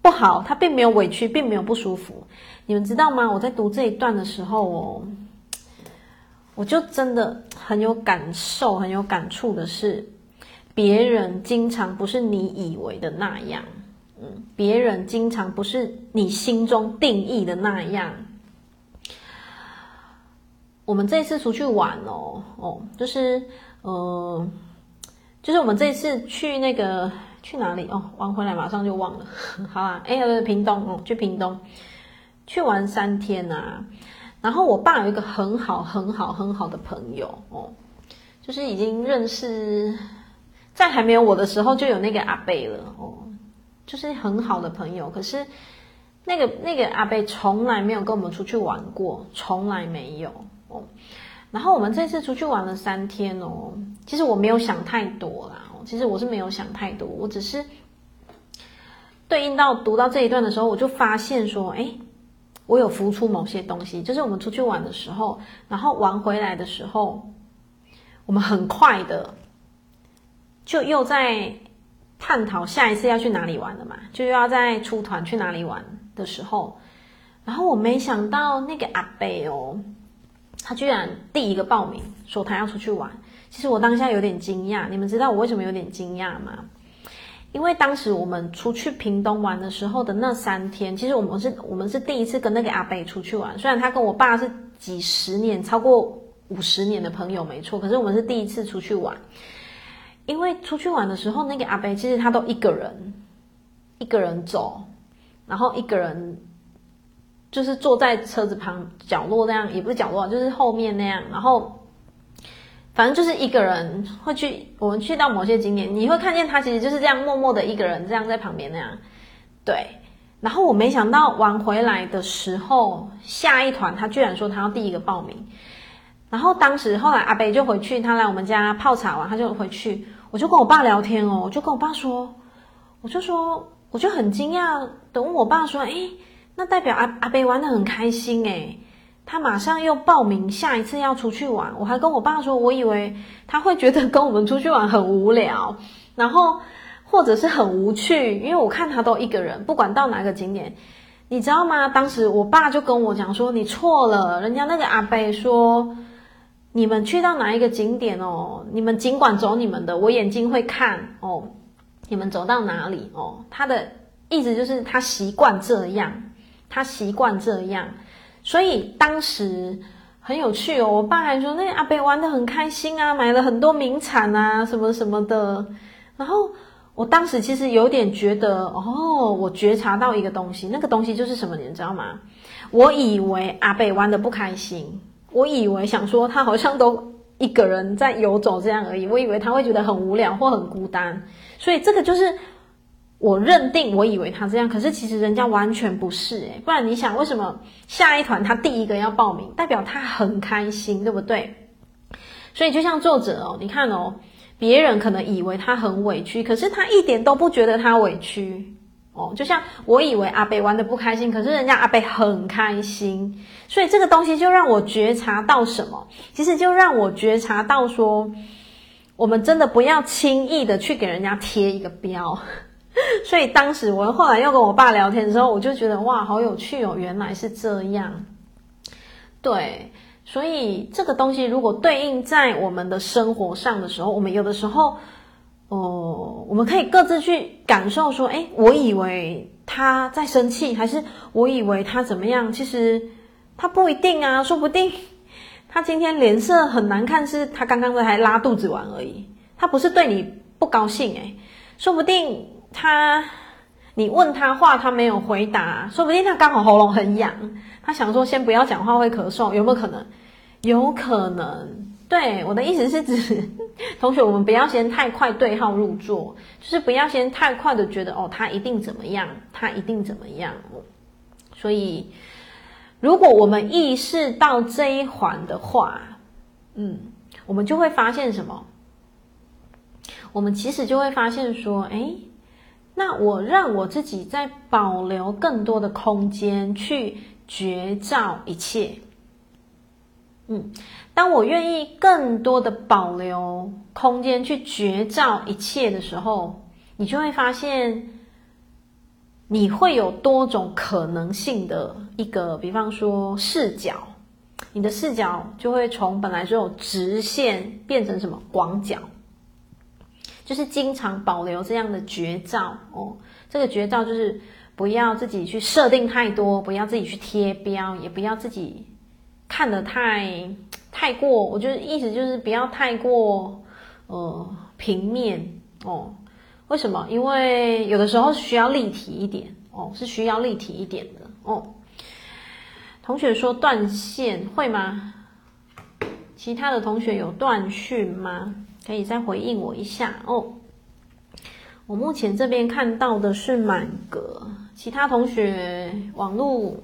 不好，他并没有委屈，并没有不舒服。你们知道吗？我在读这一段的时候哦，我就真的很有感受，很有感触的是，别人经常不是你以为的那样，嗯，别人经常不是你心中定义的那样。我们这一次出去玩哦，哦，就是，呃，就是我们这次去那个。去哪里哦？玩回来马上就忘了。好啊，哎，呃，屏东哦，去屏东，去玩三天啊。然后我爸有一个很好、很好、很好的朋友哦，就是已经认识，在还没有我的时候就有那个阿伯了哦，就是很好的朋友。可是那个那个阿伯从来没有跟我们出去玩过，从来没有哦。然后我们这次出去玩了三天哦，其实我没有想太多啦。其实我是没有想太多，我只是对应到读到这一段的时候，我就发现说，哎，我有浮出某些东西，就是我们出去玩的时候，然后玩回来的时候，我们很快的就又在探讨下一次要去哪里玩了嘛，就又要再出团去哪里玩的时候，然后我没想到那个阿伯哦，他居然第一个报名说他要出去玩。其实我当下有点惊讶，你们知道我为什么有点惊讶吗？因为当时我们出去屏东玩的时候的那三天，其实我们是我们是第一次跟那个阿北出去玩。虽然他跟我爸是几十年、超过五十年的朋友，没错，可是我们是第一次出去玩。因为出去玩的时候，那个阿北其实他都一个人，一个人走，然后一个人就是坐在车子旁角落那样，也不是角落，就是后面那样，然后。反正就是一个人会去，我们去到某些景点，你会看见他其实就是这样默默的一个人这样在旁边那样，对。然后我没想到玩回来的时候，下一团他居然说他要第一个报名。然后当时后来阿北就回去，他来我们家泡茶完，他就回去，我就跟我爸聊天哦，我就跟我爸说，我就说，我就很惊讶的问我爸说，诶，那代表阿阿伯玩得很开心诶，他马上又报名下一次要出去玩。我还跟我爸说，我以为他会觉得跟我们出去玩很无聊，然后或者是很无趣，因为我看他都一个人，不管到哪个景点，你知道吗？当时我爸就跟我讲说，你错了，人家那个阿伯说。你们去到哪一个景点哦？你们尽管走你们的，我眼睛会看哦。你们走到哪里哦？他的意思就是他习惯这样，他习惯这样，所以当时很有趣哦。我爸还说那阿伯玩得很开心啊，买了很多名产啊，什么什么的。然后我当时其实有点觉得哦，我觉察到一个东西，那个东西就是什么，你知道吗？我以为阿伯玩得不开心。我以为想说他好像都一个人在游走这样而已，我以为他会觉得很无聊或很孤单，所以这个就是我认定，我以为他这样，可是其实人家完全不是诶，不然你想为什么下一团他第一个要报名，代表他很开心，对不对？所以就像作者哦，你看哦，别人可能以为他很委屈，可是他一点都不觉得他委屈。哦，就像我以为阿北玩得不开心，可是人家阿北很开心，所以这个东西就让我觉察到什么？其实就让我觉察到说，我们真的不要轻易的去给人家贴一个标。所以当时我后来又跟我爸聊天的时候，我就觉得哇，好有趣哦，原来是这样。对，所以这个东西如果对应在我们的生活上的时候，我们有的时候。哦，我们可以各自去感受说，诶，我以为他在生气，还是我以为他怎么样？其实他不一定啊，说不定他今天脸色很难看，是他刚刚在还拉肚子玩而已，他不是对你不高兴诶，说不定他你问他话，他没有回答，说不定他刚好喉咙很痒，他想说先不要讲话会咳嗽，有没有可能？有可能。对，我的意思是指，同学，我们不要先太快对号入座，就是不要先太快的觉得哦，他一定怎么样，他一定怎么样。所以，如果我们意识到这一环的话，嗯，我们就会发现什么？我们其实就会发现说，诶，那我让我自己在保留更多的空间去觉照一切。嗯，当我愿意更多的保留空间去觉照一切的时候，你就会发现，你会有多种可能性的一个，比方说视角，你的视角就会从本来就有直线变成什么广角，就是经常保留这样的觉照哦。这个觉照就是不要自己去设定太多，不要自己去贴标，也不要自己。看得太太过，我觉得意思就是不要太过呃平面哦。为什么？因为有的时候需要立体一点哦，是需要立体一点的哦。同学说断线会吗？其他的同学有断讯吗？可以再回应我一下哦。我目前这边看到的是满格，其他同学网络。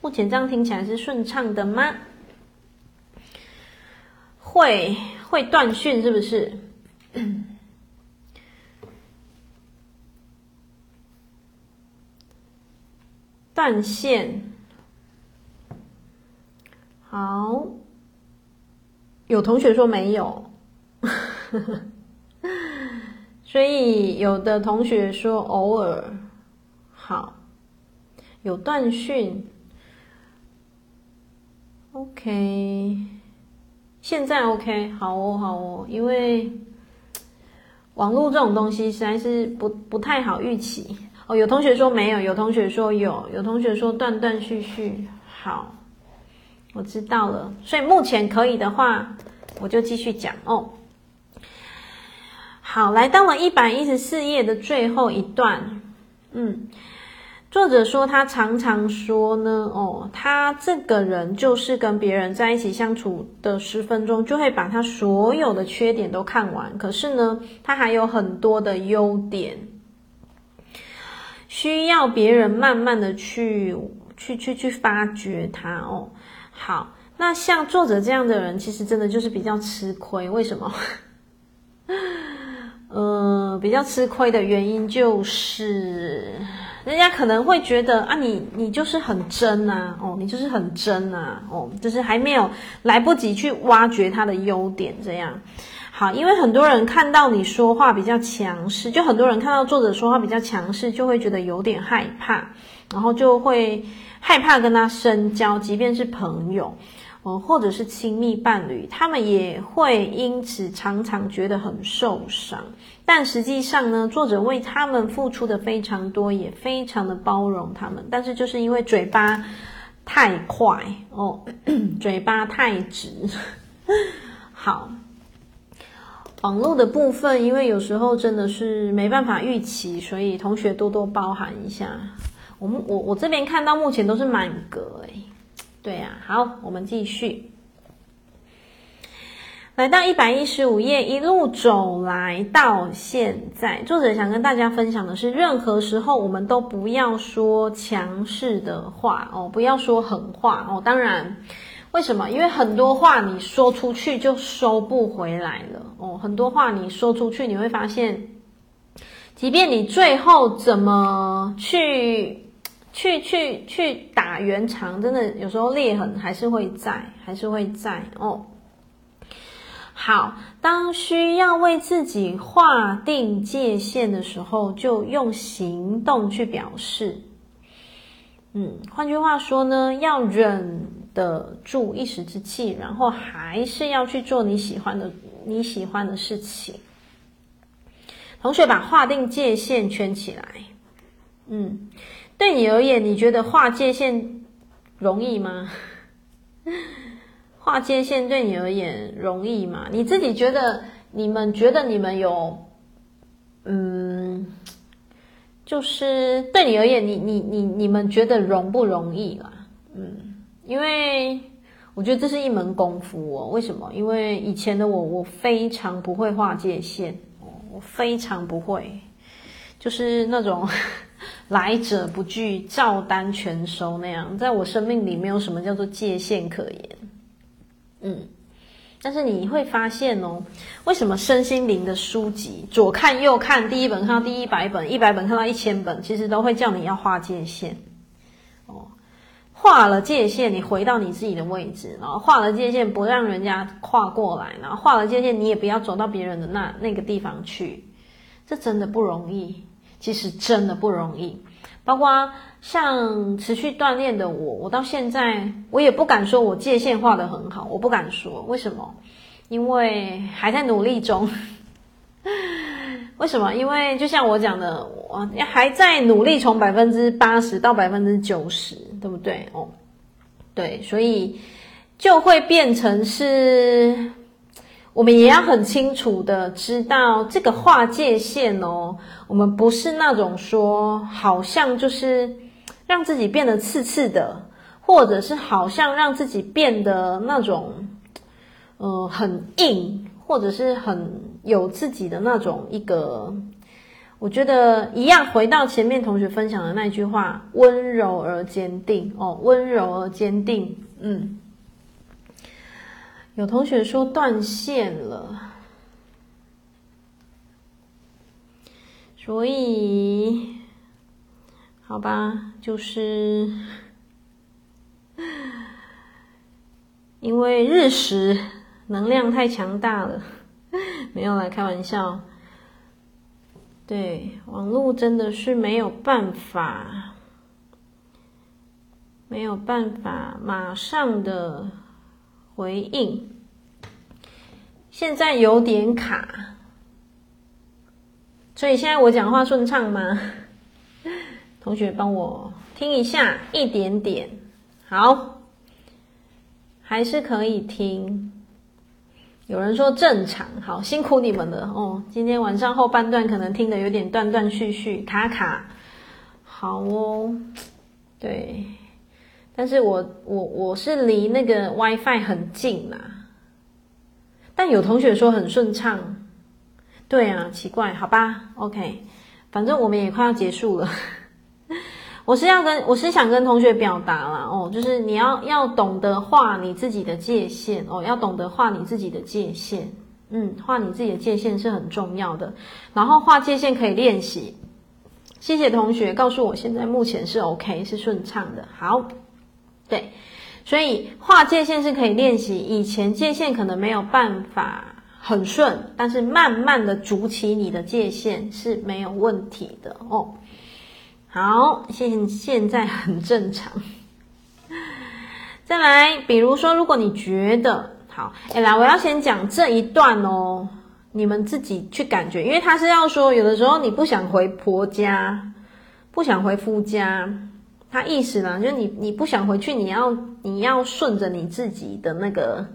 目前这样听起来是顺畅的吗？会会断讯是不是？断线。好，有同学说没有，呵 呵所以有的同学说偶尔。好，有断讯。OK，现在 OK，好哦，好哦，因为网络这种东西实在是不不太好预期哦。有同学说没有，有同学说有，有同学说断断续续。好，我知道了，所以目前可以的话，我就继续讲哦。好，来到了一百一十四页的最后一段，嗯。作者说，他常常说呢，哦，他这个人就是跟别人在一起相处的十分钟，就会把他所有的缺点都看完。可是呢，他还有很多的优点，需要别人慢慢的去去去去发掘他哦。好，那像作者这样的人，其实真的就是比较吃亏。为什么？呃，比较吃亏的原因就是。人家可能会觉得啊，你你就是很真啊，哦，你就是很真啊，哦，就是还没有来不及去挖掘他的优点，这样好，因为很多人看到你说话比较强势，就很多人看到作者说话比较强势，就会觉得有点害怕，然后就会害怕跟他深交，即便是朋友。或者是亲密伴侣，他们也会因此常常觉得很受伤。但实际上呢，作者为他们付出的非常多，也非常的包容他们。但是就是因为嘴巴太快哦，嘴巴太直。好，网络的部分，因为有时候真的是没办法预期，所以同学多多包涵一下。我们我我这边看到目前都是满格诶。对呀、好，我们继续来到一百一十五页，一路走来到现在，作者想跟大家分享的是，任何时候我们都不要说强势的话哦，不要说狠话哦。当然，为什么？因为很多话你说出去就收不回来了哦。很多话你说出去，你会发现，即便你最后怎么去。去去去打圆场，真的有时候裂痕还是会在，还是会在哦。好，当需要为自己划定界限的时候，就用行动去表示。嗯，换句话说呢，要忍得住一时之气，然后还是要去做你喜欢的你喜欢的事情。同学把划定界限圈起来。嗯。对你而言，你觉得划界限容易吗？划界限对你而言容易吗？你自己觉得，你们觉得你们有，嗯，就是对你而言，你你你你们觉得容不容易啦？嗯，因为我觉得这是一门功夫哦。为什么？因为以前的我，我非常不会划界限，我非常不会，就是那种。来者不拒，照单全收那样，在我生命里没有什么叫做界限可言。嗯，但是你会发现哦，为什么身心灵的书籍左看右看，第一本看到第一百本，一百本看到一千本，其实都会叫你要划界限。哦，划了界限，你回到你自己的位置，然后划了界限，不让人家跨过来，然后划了界限，你也不要走到别人的那那个地方去，这真的不容易。其实真的不容易，包括像持续锻炼的我，我到现在我也不敢说我界限画得很好，我不敢说，为什么？因为还在努力中。为什么？因为就像我讲的，我还在努力从百分之八十到百分之九十，对不对？哦，对，所以就会变成是。我们也要很清楚的知道这个划界线哦，我们不是那种说好像就是让自己变得刺刺的，或者是好像让自己变得那种，呃，很硬，或者是很有自己的那种一个，我觉得一样。回到前面同学分享的那句话，温柔而坚定哦，温柔而坚定，嗯。有同学说断线了，所以好吧，就是因为日食能量太强大了，没有来开玩笑。对，网络真的是没有办法，没有办法马上的。回应，现在有点卡，所以现在我讲话顺畅吗？同学帮我听一下，一点点，好，还是可以听。有人说正常，好，辛苦你们了哦。今天晚上后半段可能听得有点断断续续、卡卡，好哦，对。但是我我我是离那个 WiFi 很近啦，但有同学说很顺畅，对啊，奇怪，好吧，OK，反正我们也快要结束了。我是要跟我是想跟同学表达啦，哦，就是你要要懂得画你自己的界限哦，要懂得画你自己的界限，嗯，画你自己的界限是很重要的。然后画界限可以练习，谢谢同学告诉我，现在目前是 OK，是顺畅的。好，对，所以画界线是可以练习。以前界线可能没有办法很顺，但是慢慢的筑起你的界线是没有问题的哦。好，现现在很正常。再来，比如说，如果你觉得好，哎，来，我要先讲这一段哦。你们自己去感觉，因为他是要说，有的时候你不想回婆家，不想回夫家，他意思呢，就是你你不想回去，你要你要顺着你自己的那个，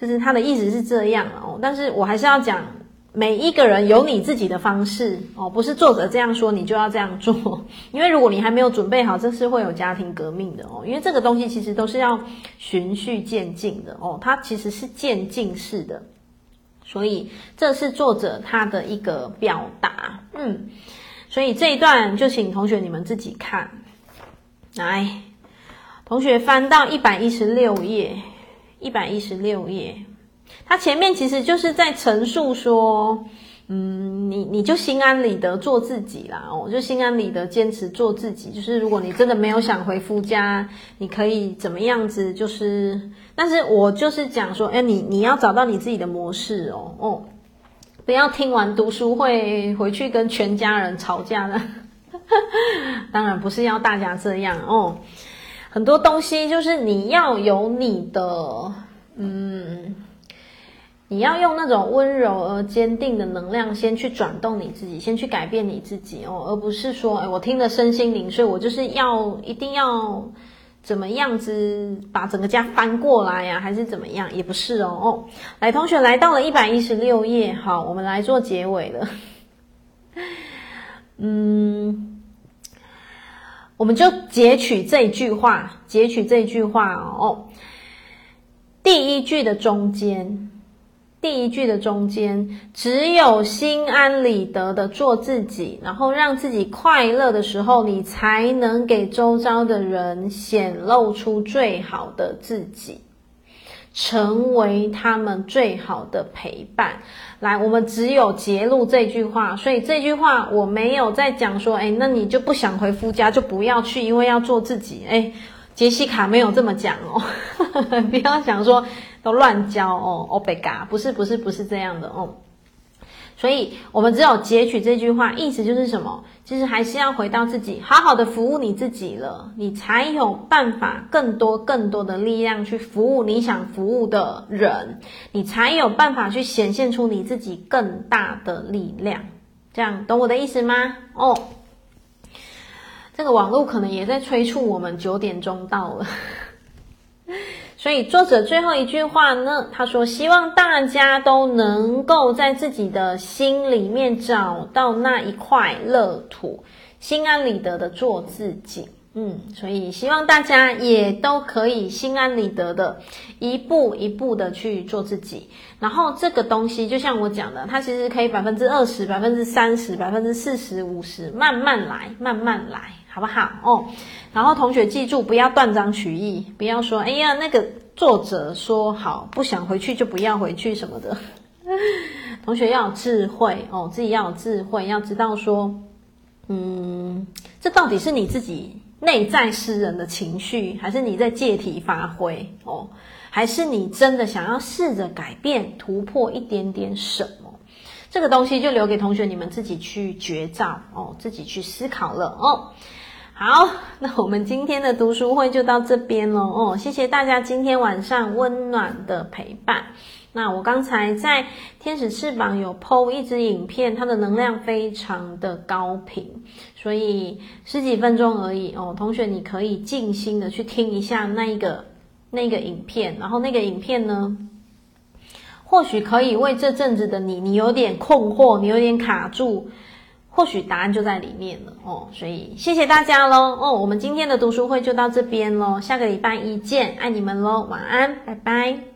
就是他的意思是这样哦。但是我还是要讲，每一个人有你自己的方式哦，不是作者这样说你就要这样做，因为如果你还没有准备好，这是会有家庭革命的哦。因为这个东西其实都是要循序渐进的哦，它其实是渐进式的。所以这是作者他的一个表达，嗯，所以这一段就请同学你们自己看，来，同学翻到一百一十六页，一百一十六页，他前面其实就是在陈述说。嗯，你你就心安理得做自己啦，哦，就心安理得坚持做自己。就是如果你真的没有想回夫家，你可以怎么样子？就是，但是我就是讲说，哎，你你要找到你自己的模式哦，哦，不要听完读书会回去跟全家人吵架了。当然不是要大家这样哦，很多东西就是你要有你的，嗯。你要用那种温柔而坚定的能量，先去转动你自己，先去改变你自己哦，而不是说，哎，我听了身心灵，所以我就是要一定要怎么样子把整个家翻过来呀，还是怎么样？也不是哦。哦，来，同学来到了一百一十六页，好，我们来做结尾了。嗯，我们就截取这句话，截取这句话哦，第一句的中间。第一句的中间，只有心安理得的做自己，然后让自己快乐的时候，你才能给周遭的人显露出最好的自己，成为他们最好的陪伴。来，我们只有节录这句话，所以这句话我没有在讲说，哎，那你就不想回夫家就不要去，因为要做自己。哎，杰西卡没有这么讲哦，不要想说。都乱教哦，欧贝嘎，不是不是不是这样的哦，所以我们只有截取这句话，意思就是什么？其实还是要回到自己，好好的服务你自己了，你才有办法更多更多的力量去服务你想服务的人，你才有办法去显现出你自己更大的力量。这样懂我的意思吗？哦，这个网络可能也在催促我们九点钟到了。所以作者最后一句话呢，他说：“希望大家都能够在自己的心里面找到那一块乐土，心安理得的做自己。”嗯，所以希望大家也都可以心安理得的，一步一步的去做自己。然后这个东西，就像我讲的，它其实可以百分之二十、百分之三十、百分之四十、五十，慢慢来，慢慢来。好不好哦？然后同学记住，不要断章取义，不要说哎呀，那个作者说好，不想回去就不要回去什么的。同学要有智慧哦，自己要有智慧，要知道说，嗯，这到底是你自己内在私人的情绪，还是你在借题发挥哦？还是你真的想要试着改变、突破一点点什么？这个东西就留给同学你们自己去觉照哦，自己去思考了哦。好，那我们今天的读书会就到这边喽哦，谢谢大家今天晚上温暖的陪伴。那我刚才在天使翅膀有 PO 一支影片，它的能量非常的高频，所以十几分钟而已哦。同学你可以静心的去听一下那一个那个影片，然后那个影片呢，或许可以为这阵子的你，你有点困惑，你有点卡住。或许答案就在里面了哦，所以谢谢大家喽哦，我们今天的读书会就到这边喽，下个礼拜一见，爱你们喽，晚安，拜拜。